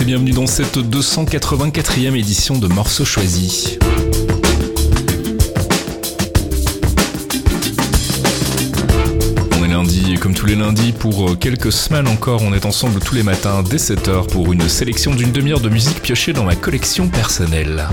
et bienvenue dans cette 284e édition de Morceaux Choisis. On est lundi et comme tous les lundis, pour euh, quelques semaines encore, on est ensemble tous les matins dès 7h pour une sélection d'une demi-heure de musique piochée dans ma collection personnelle.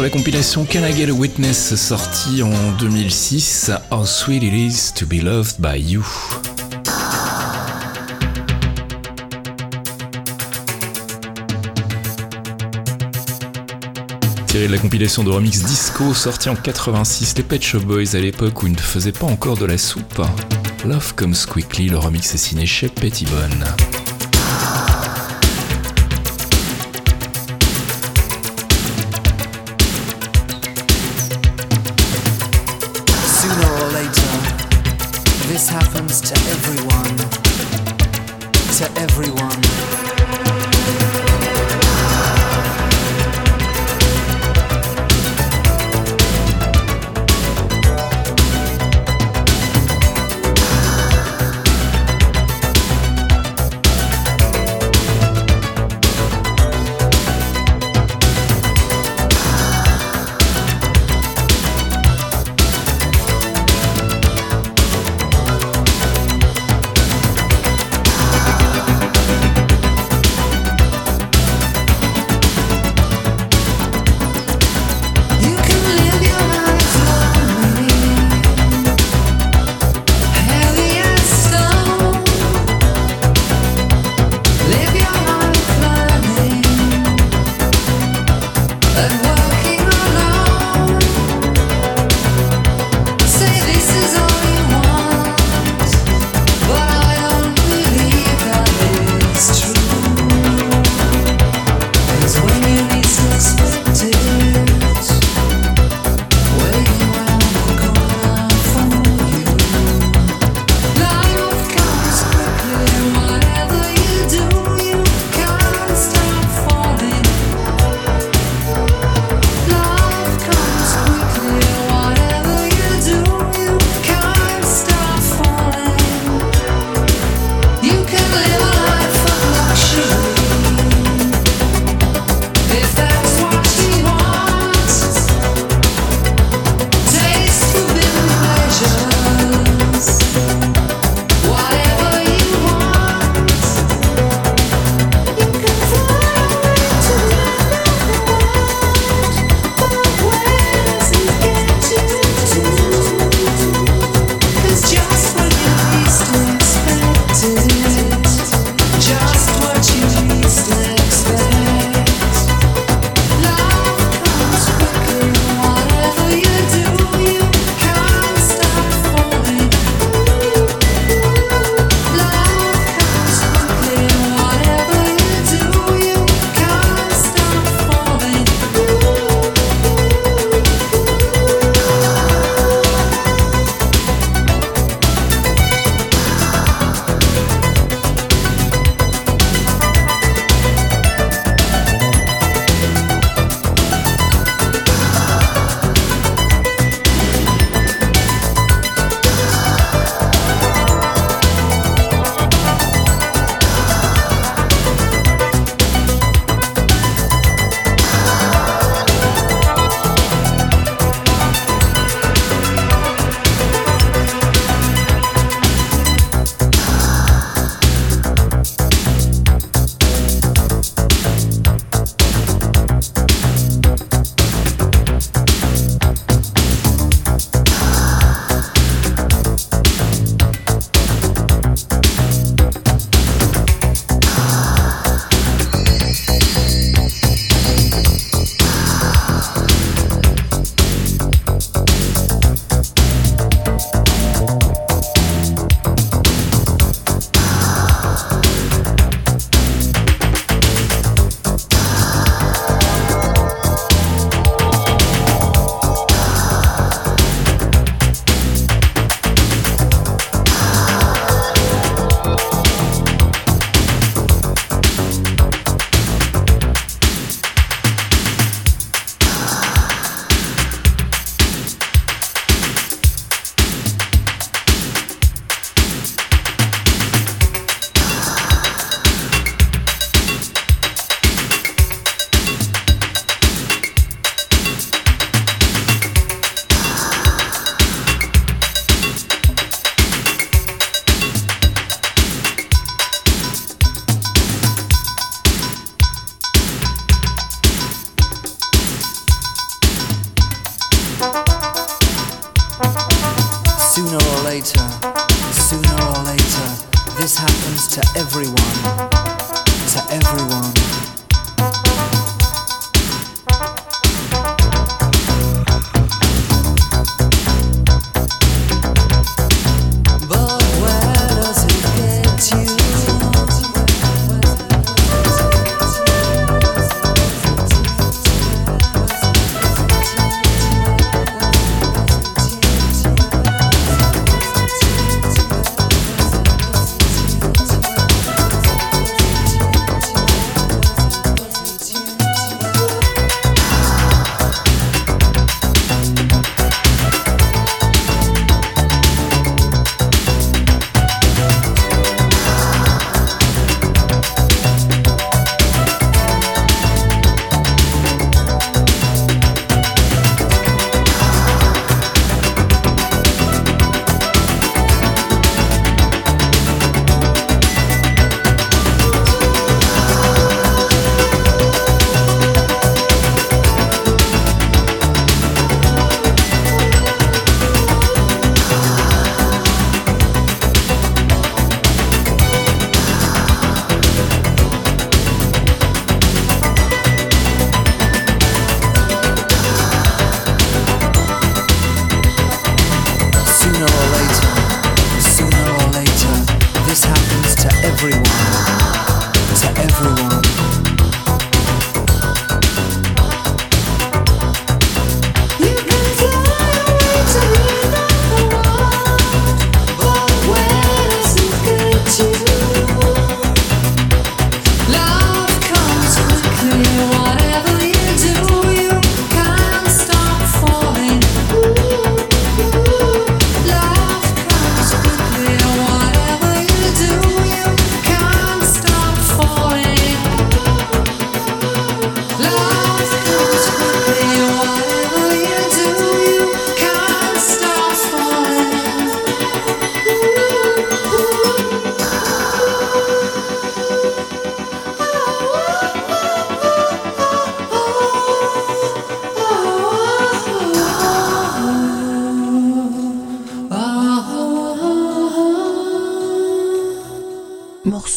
sur la compilation Can I Get a Witness sortie en 2006, How Sweet It Is to Be Loved by You. Tiré de la compilation de remix disco sortie en 86, les Pet Shop Boys à l'époque où ils ne faisaient pas encore de la soupe. Love Comes Quickly, le remix est signé chez Pettibone. This happens to everyone. To everyone.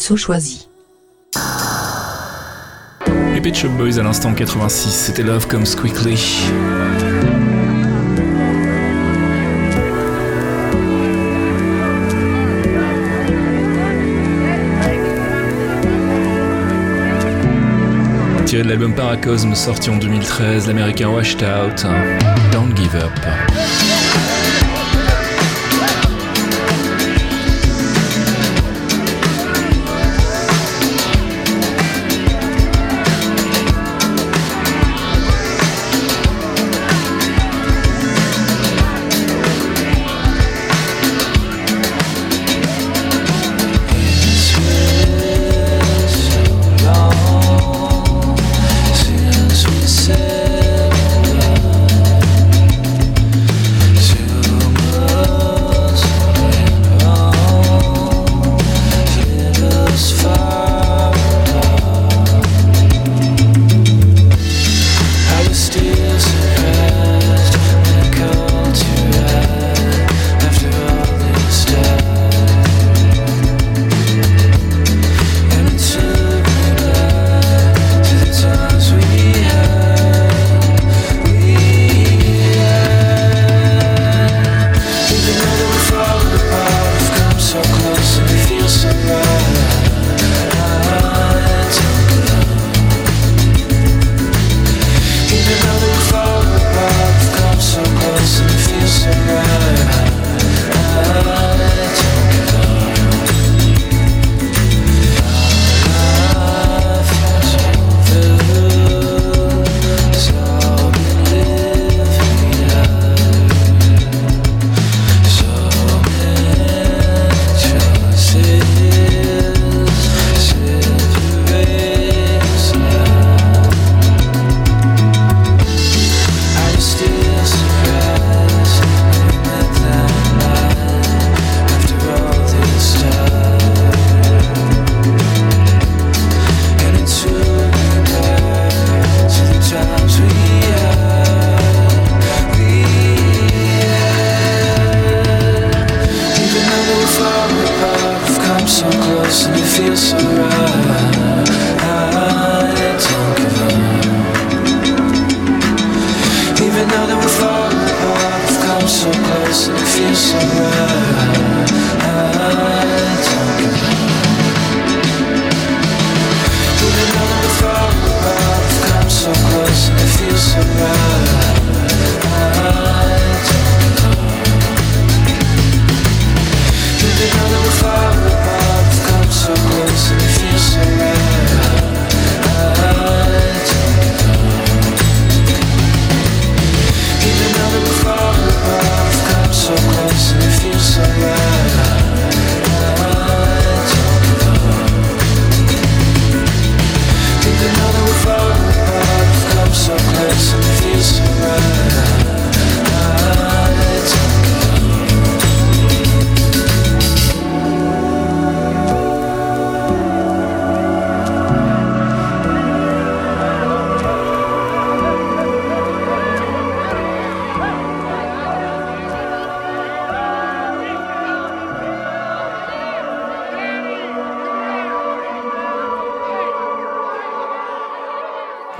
morceau choisi. Les Pet Shop Boys à l'instant 86, c'était Love Comes Quickly. Tiré de l'album Paracosme sorti en 2013, l'américain Washed Out, hein. Don't Give Up. so close and it feels so right.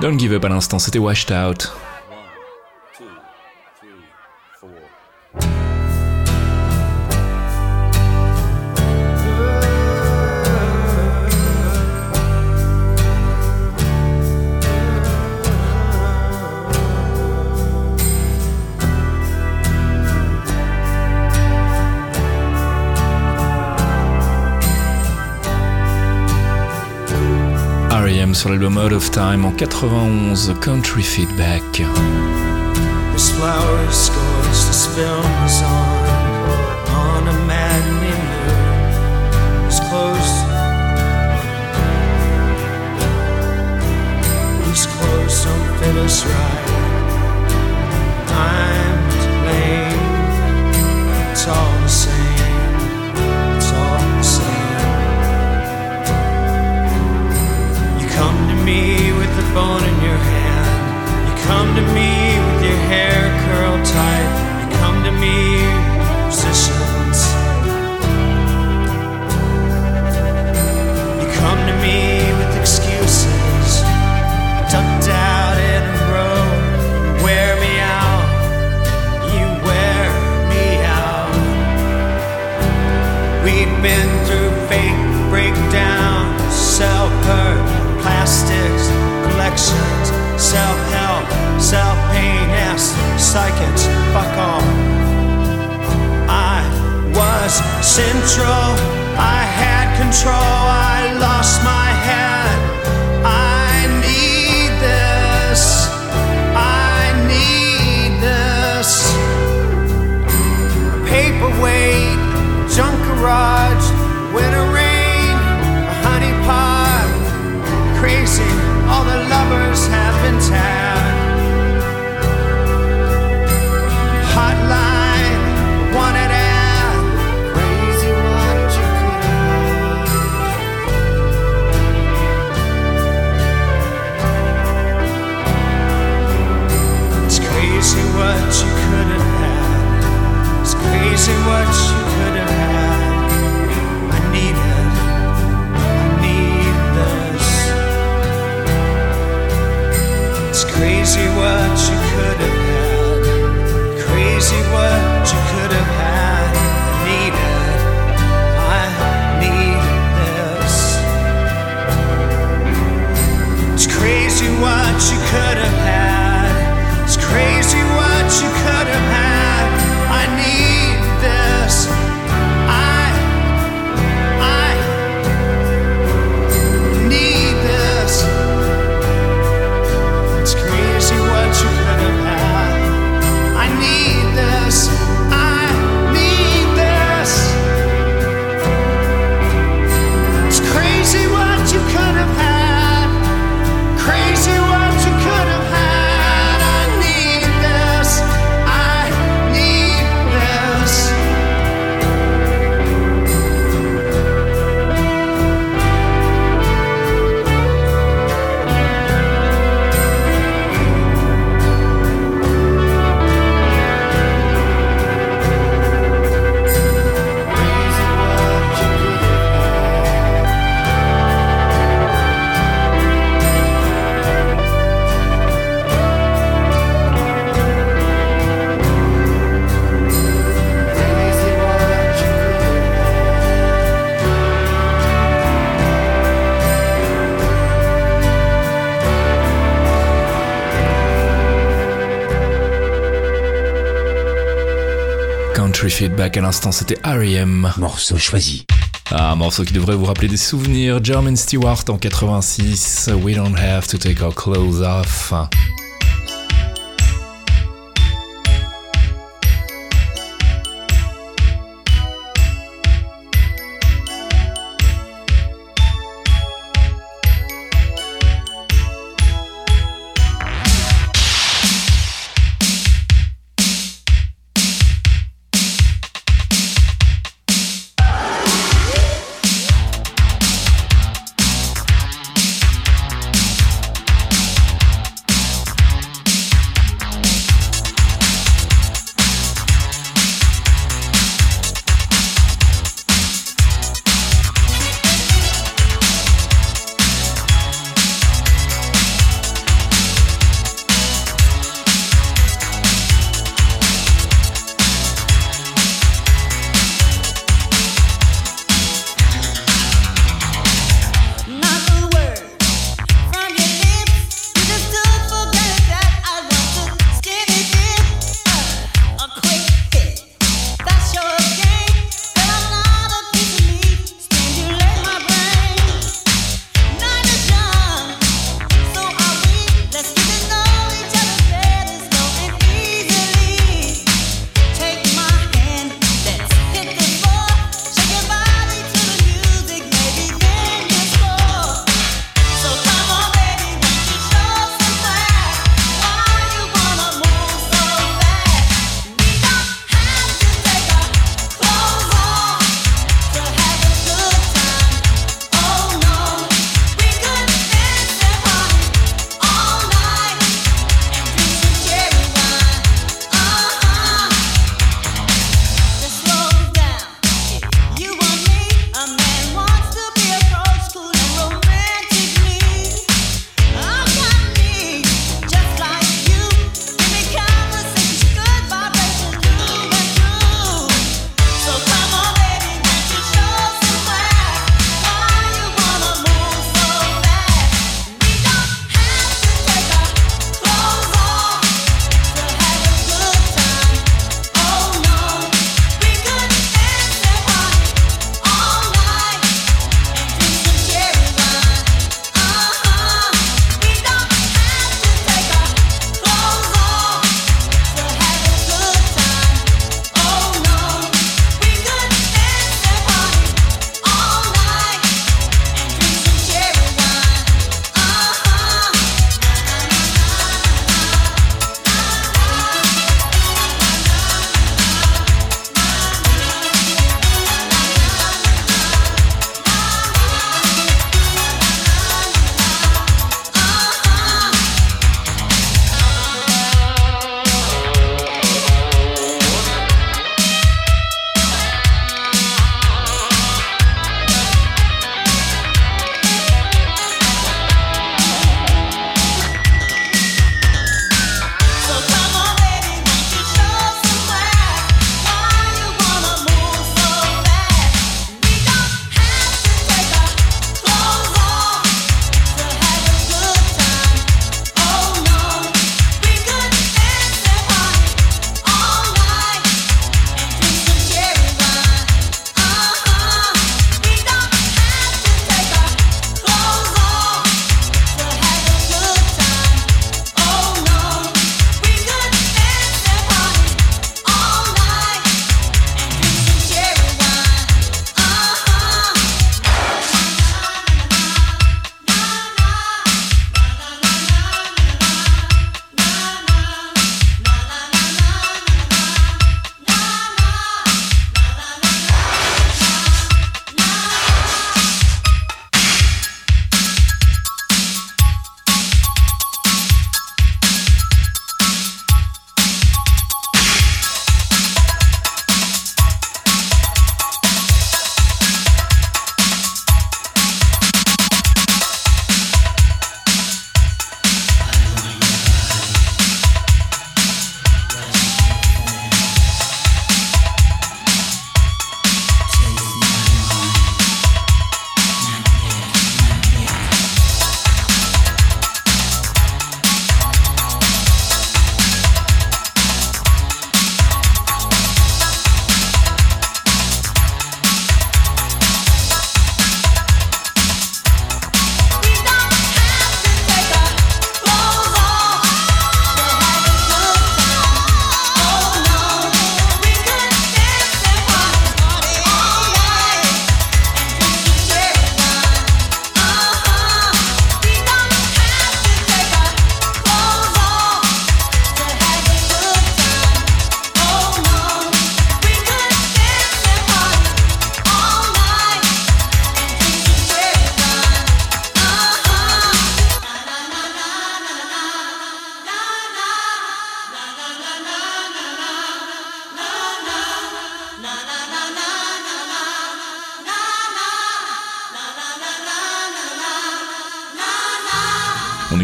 Don't give up à l'instant, c'était Washed Out. R.E.M. sur l'album Out of Time en 91, Country Feedback. His flower scores, this film is on On a moon His clothes His clothes don't fit us right I'm to blame It's all bone in your hand You come to me with your hair curled tight. You come to me with positions. You come to me with excuses. Tucked out in a row. Wear me out. You wear me out. We've been through fake breakdowns, self hurt, plastics, collections, self help, self pain, yes, psychics, fuck all. I was central, I had control, I lost my head. I need this, I need this paperweight, junk garage, winter lovers have been tagged. Hotline, wanted ad, crazy what you could have. It's crazy what you could have. It's crazy what crazy what Feedback. À l'instant, c'était R.E.M. Morceau choisi. Ah, un morceau qui devrait vous rappeler des souvenirs. Jermaine Stewart en 86. We don't have to take our clothes off.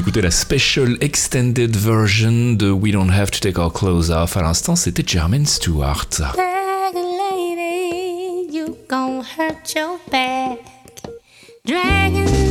d'écouter la special extended version de We Don't Have to Take Our Clothes Off. À l'instant, c'était Jermaine Stewart. Like lady, you hurt your back. Dragon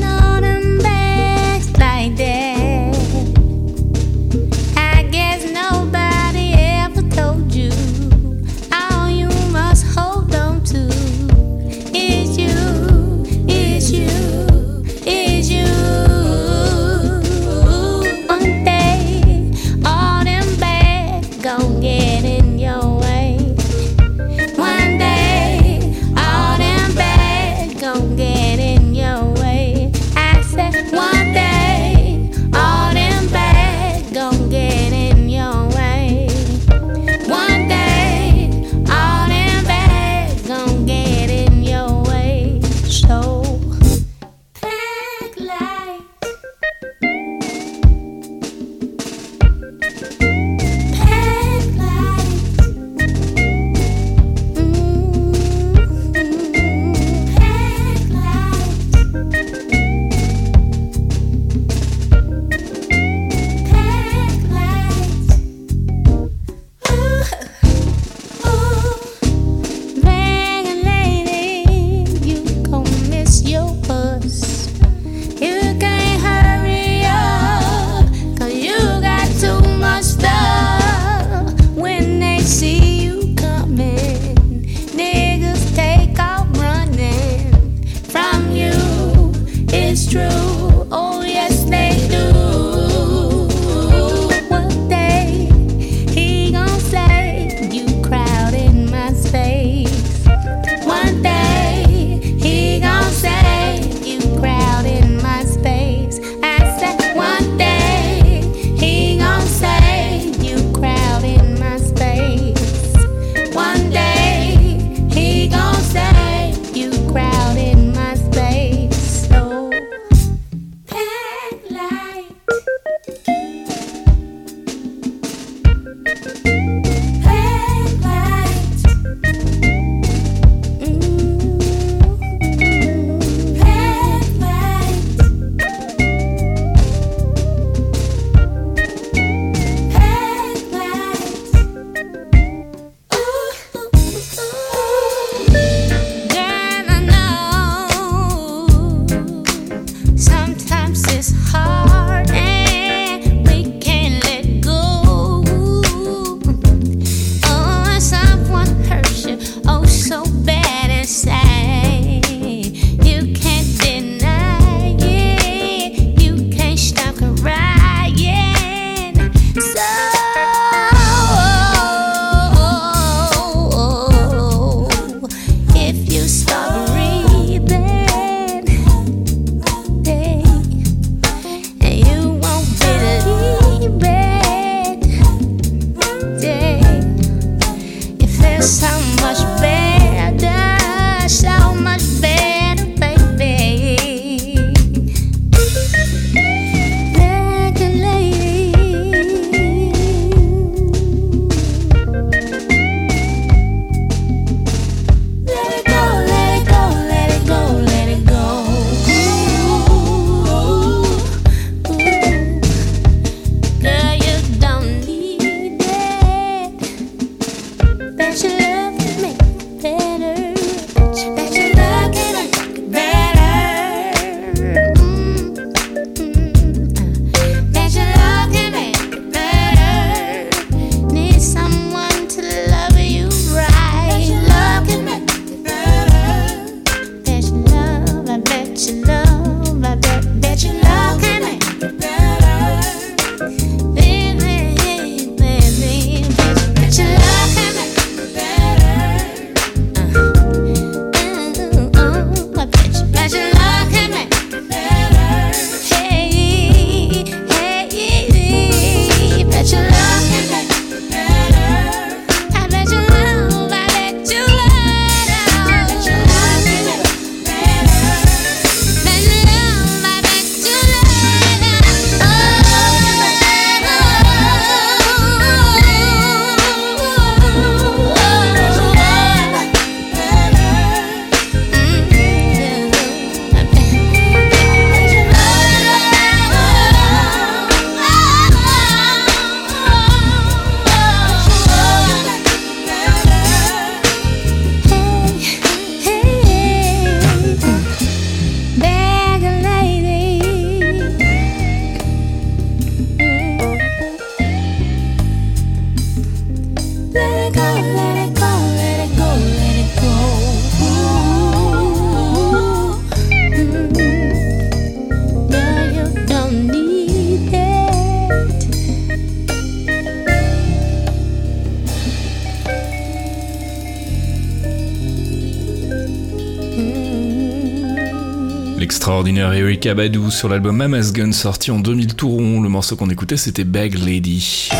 l'extraordinaire Erika sur l'album Mama's Gun sorti en 2000 tout rond. Le morceau qu'on écoutait c'était Bag Lady.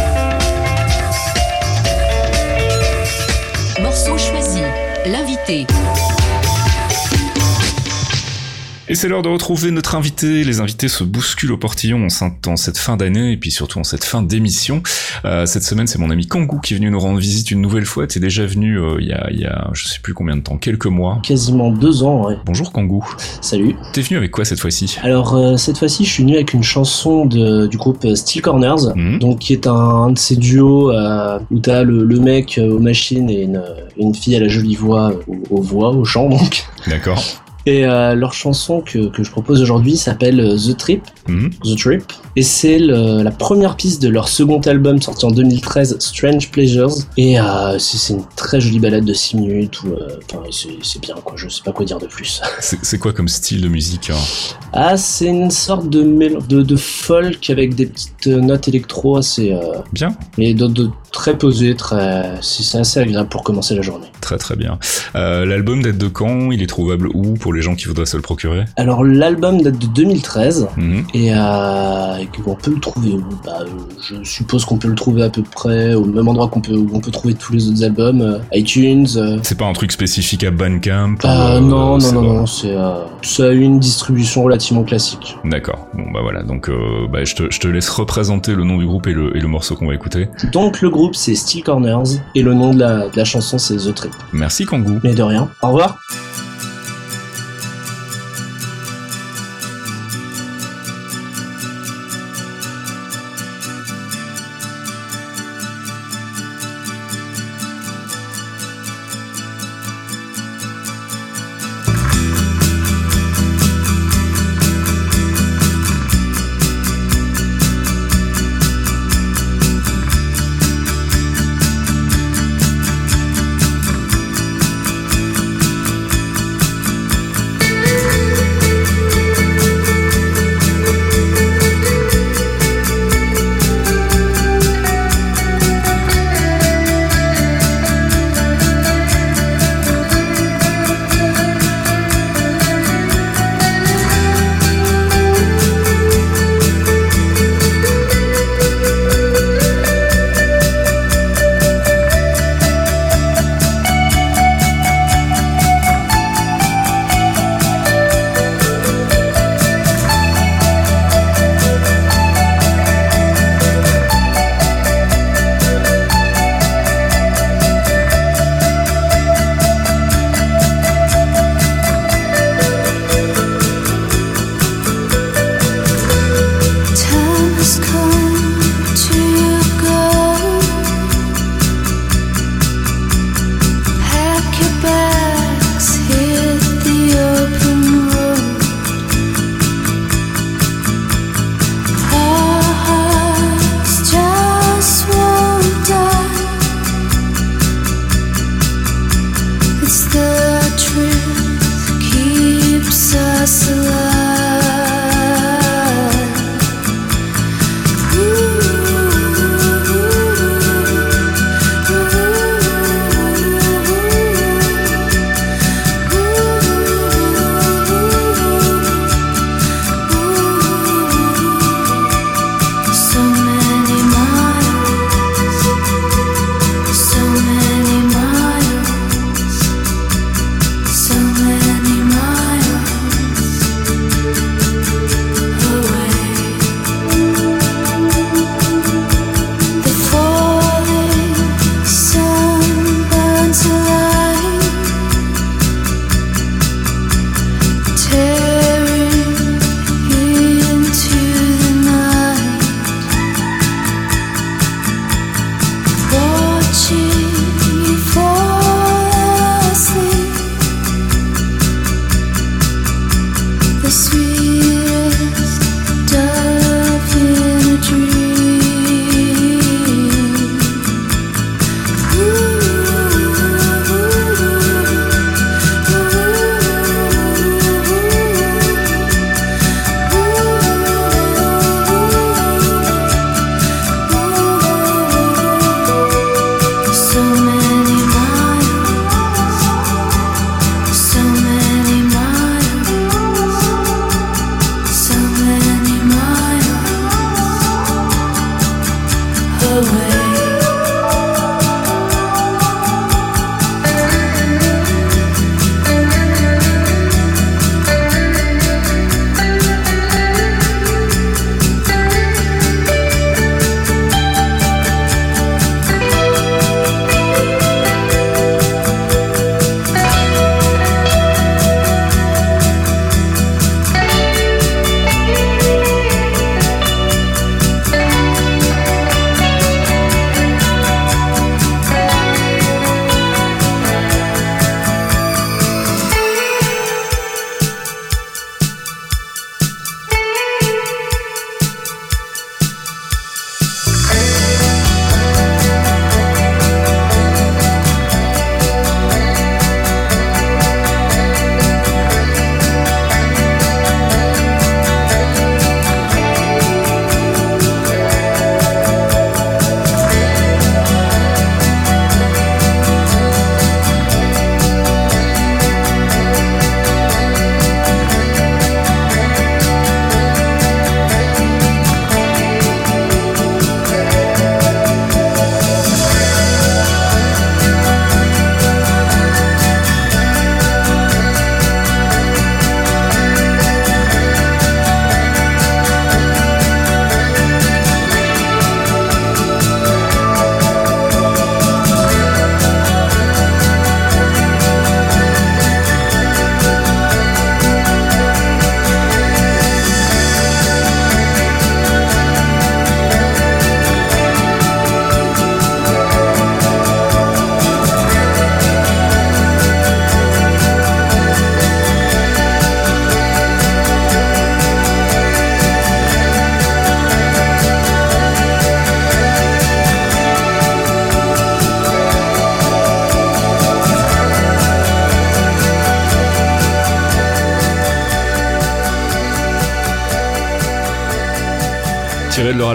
Morceau choisi. L'invité. Et c'est l'heure de retrouver notre invité. Les invités se bousculent au portillon en cette fin d'année et puis surtout en cette fin d'émission. Euh, cette semaine, c'est mon ami Kangoo qui est venu nous rendre visite une nouvelle fois. T'es déjà venu euh, il y, a, y a je sais plus combien de temps, quelques mois. Quasiment deux ans, ouais. Bonjour Kangoo. Salut. T'es venu avec quoi cette fois-ci? Alors euh, cette fois-ci, je suis venu avec une chanson de, du groupe Steel Corners, Mhm. donc qui est un, un de ces duos euh, où t'as le, le mec euh, aux machines et une, une fille à la jolie voix, aux, aux voix, au chant donc. D'accord. Et euh, leur chanson que, que je propose aujourd'hui s'appelle euh, The Trip. Mhm. The Trip. Et c'est la première piste de leur second album sorti en 2013, Strange Pleasures. Et euh, c'est une très jolie balade de 6 minutes. Où, euh, enfin, c'est bien quoi, je sais pas quoi dire de plus. C'est quoi comme style de musique hein? Ah, c'est une sorte de, de, de folk avec des petites euh, notes électro assez. Euh, Bien. de, de très posé, très. C'est assez agréable pour commencer la journée. Très très bien. Euh, L'album date de quand? Il est trouvable où pour les gens qui voudraient se le procurer? Alors, l'album date de 2013 Mhm. et, euh, et qu'on peut le trouver où? Bah, Je suppose qu'on peut le trouver à peu près au même endroit qu'on peut, où on peut trouver tous les autres albums euh, iTunes. C'est pas un truc spécifique à Bandcamp ou, euh, euh, non, non, non, non, c'est ça a une distribution relativement classique. D'accord. Bon bah voilà. Donc bah, je, te, je te laisse représenter le nom du groupe et le, et le morceau qu'on va écouter. Donc, le groupe c'est Steel Corners et le nom de la, de la chanson c'est The Trip. Merci Kangoo. Mais de rien. Au revoir.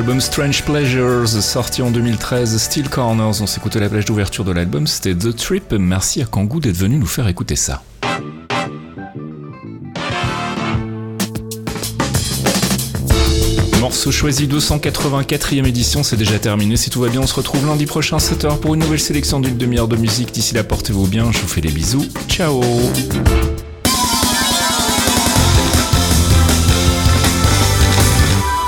Tiré de leur album Strange Pleasures, sorti en 2013, Steel Corners, on s'écoutait la plage d'ouverture de l'album, c'était The Trip. Merci à Kangoo d'être venu nous faire écouter ça. Morceau choisi 284e édition, c'est déjà terminé. Si tout va bien, on se retrouve lundi prochain 7h pour une nouvelle sélection d'une demi-heure de musique. D'ici là, portez-vous bien, je vous fais des bisous. Ciao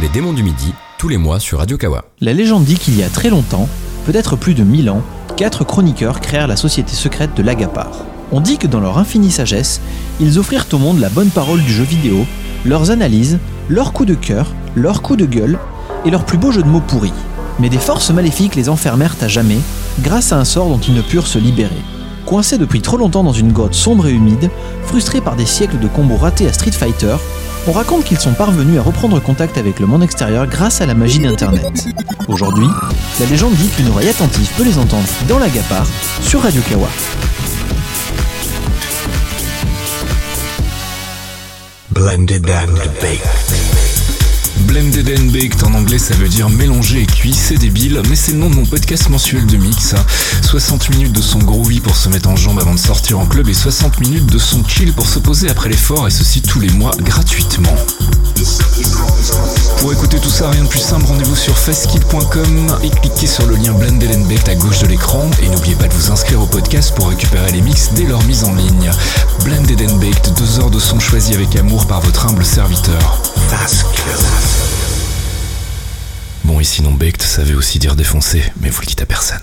Les démons du midi, tous les mois sur Radio Kawa. La légende dit qu'il y a très longtemps, peut-être plus de 1000 ans, quatre chroniqueurs créèrent la société secrète de l'Agapar. On dit que dans leur infinie sagesse, ils offrirent au monde la bonne parole du jeu vidéo, leurs analyses, leurs coups de cœur, leurs coups de gueule et leurs plus beaux jeux de mots pourris. Mais des forces maléfiques les enfermèrent à jamais, grâce à un sort dont ils ne purent se libérer. Coincés depuis trop longtemps dans une grotte sombre et humide, frustrés par des siècles de combos ratés à Street Fighter, on raconte qu'ils sont parvenus à reprendre contact avec le monde extérieur grâce à la magie d'Internet. Aujourd'hui, la légende dit qu'une oreille attentive peut les entendre dans la Gapar sur Radio Kawa. Blended and baked. Blended and Baked en anglais ça veut dire mélanger et cuit, c'est débile, mais c'est le nom de mon podcast mensuel de mix. 60 minutes de son groovy pour se mettre en jambe avant de sortir en club et 60 minutes de son chill pour se poser après l'effort et ceci tous les mois gratuitement. Pour écouter tout ça, rien de plus simple, rendez-vous sur fastkill.com et cliquez sur le lien Blended Baked à gauche de l'écran et n'oubliez pas de vous inscrire au podcast pour récupérer les mix dès leur mise en ligne. Blended and Baked, deux heures de son choisi avec amour par votre humble serviteur. Bon, et sinon Baked, ça veut aussi dire défoncé, mais vous le dites à personne.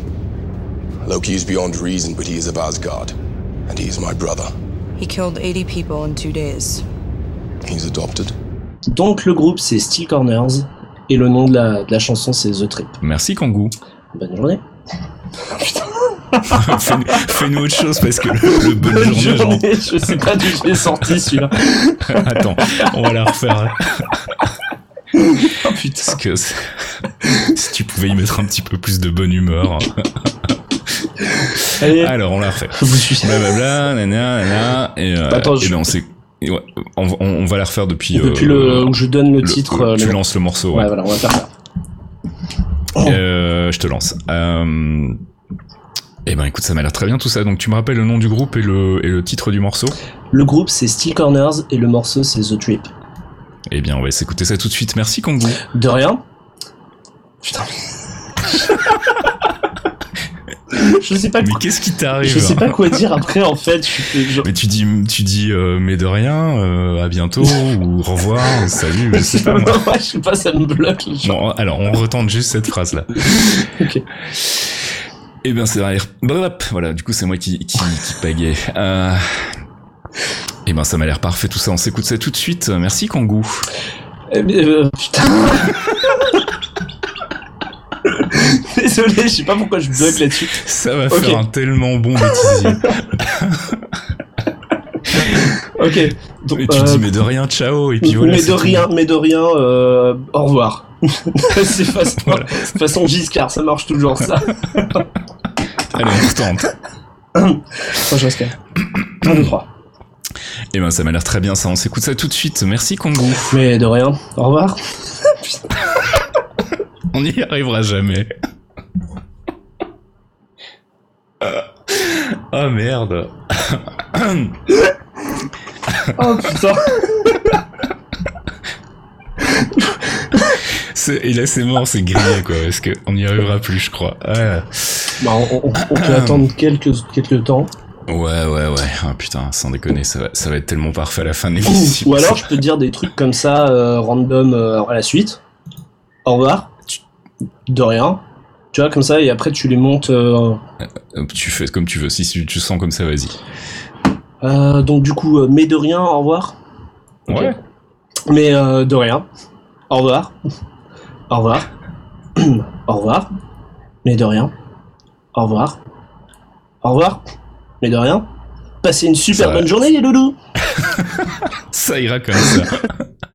Loki is beyond reason, but he is of Asgard. And he is my brother. He killed 80 people in two days. He's adopted. Donc le groupe c'est Steel Corners et le nom de la, de la chanson c'est The Trip. Merci Kangoo. Bonne journée. Fais-nous fais-nous autre chose parce que le, le bonne Bonne journée, je sais pas d'où je l'ai sorti celui-là. Attends, on va la refaire. Oh putain. Parce que c'est- si tu pouvais y mettre un petit peu plus de bonne humeur. Allez, Alors on la refait. je vous suis. Blablabla, nana, nana, et, euh, Attends, et ben on s'est, et ouais, on, va la refaire depuis. Depuis euh, le où je donne le le- titre. euh, tu le- lances le morceau. Ouais, Ouais. voilà, on va faire ça. Euh, je te lance. Euh, eh ben écoute, ça m'a l'air très bien tout ça. Donc tu me rappelles le nom du groupe et le, et le titre du morceau? Le groupe c'est Steel Corners et le morceau c'est The Trip. Eh bien on va s'écouter ça tout de suite. Merci Kangoo. De rien. Putain. je sais pas Mais qu'est-ce qui t'arrive Je sais pas quoi dire après en fait. Je Mais tu dis, tu dis, euh, mais de rien, euh, à bientôt, ou au revoir, salut, je sais pas moi. Ouais, je sais pas, ça me bloque. Bon, alors on retente juste cette phrase là. Ok. Eh bien, c'est derrière. Voilà, du coup, c'est moi qui, qui, qui pagaie. Euh... Eh ben, ça m'a l'air parfait tout ça. On s'écoute ça tout de suite. Merci, Kangoo. Eh, mais, euh, putain. Désolé, je sais pas pourquoi je bug là-dessus. Ça va faire un tellement bon bêtisier. Ok. Donc, Et tu euh, dis, mais de rien, ciao. Et puis voilà. mais de rien, mais de rien, euh, au revoir. c'est façon, Voilà. façon Giscard, ça marche toujours ça. Allez, on retente. Moi je reste 1, 2, 3. Eh ben, ça m'a l'air très bien ça. On s'écoute ça tout de suite. Merci, Kangoo. Mais de rien, au revoir. On n'y arrivera jamais. Oh merde. Oh putain. Et là c'est mort, c'est grillé quoi, parce que on n'y arrivera plus je crois. Ouais, Bah, on, on- on peut attendre quelques, quelques temps. ouais, ouais. ouais. Ah, putain, sans déconner, ça va, ça va être tellement parfait à la fin de l'émission. Ou alors je peux te dire des trucs comme ça, euh, random euh, à la suite. Au revoir. De rien. Tu vois, comme ça, et après tu les montes. euh, Euh, Tu fais comme tu veux, si tu, sens comme ça, vas-y. euh, donc du coup, mais de rien, au revoir. Ouais. Mais euh, de rien. Au revoir. Au revoir. Au revoir. Mais de rien. Au revoir. Au revoir. Mais de rien. Passez une super Ça va. bonne journée les loulous. Ça ira comme ça.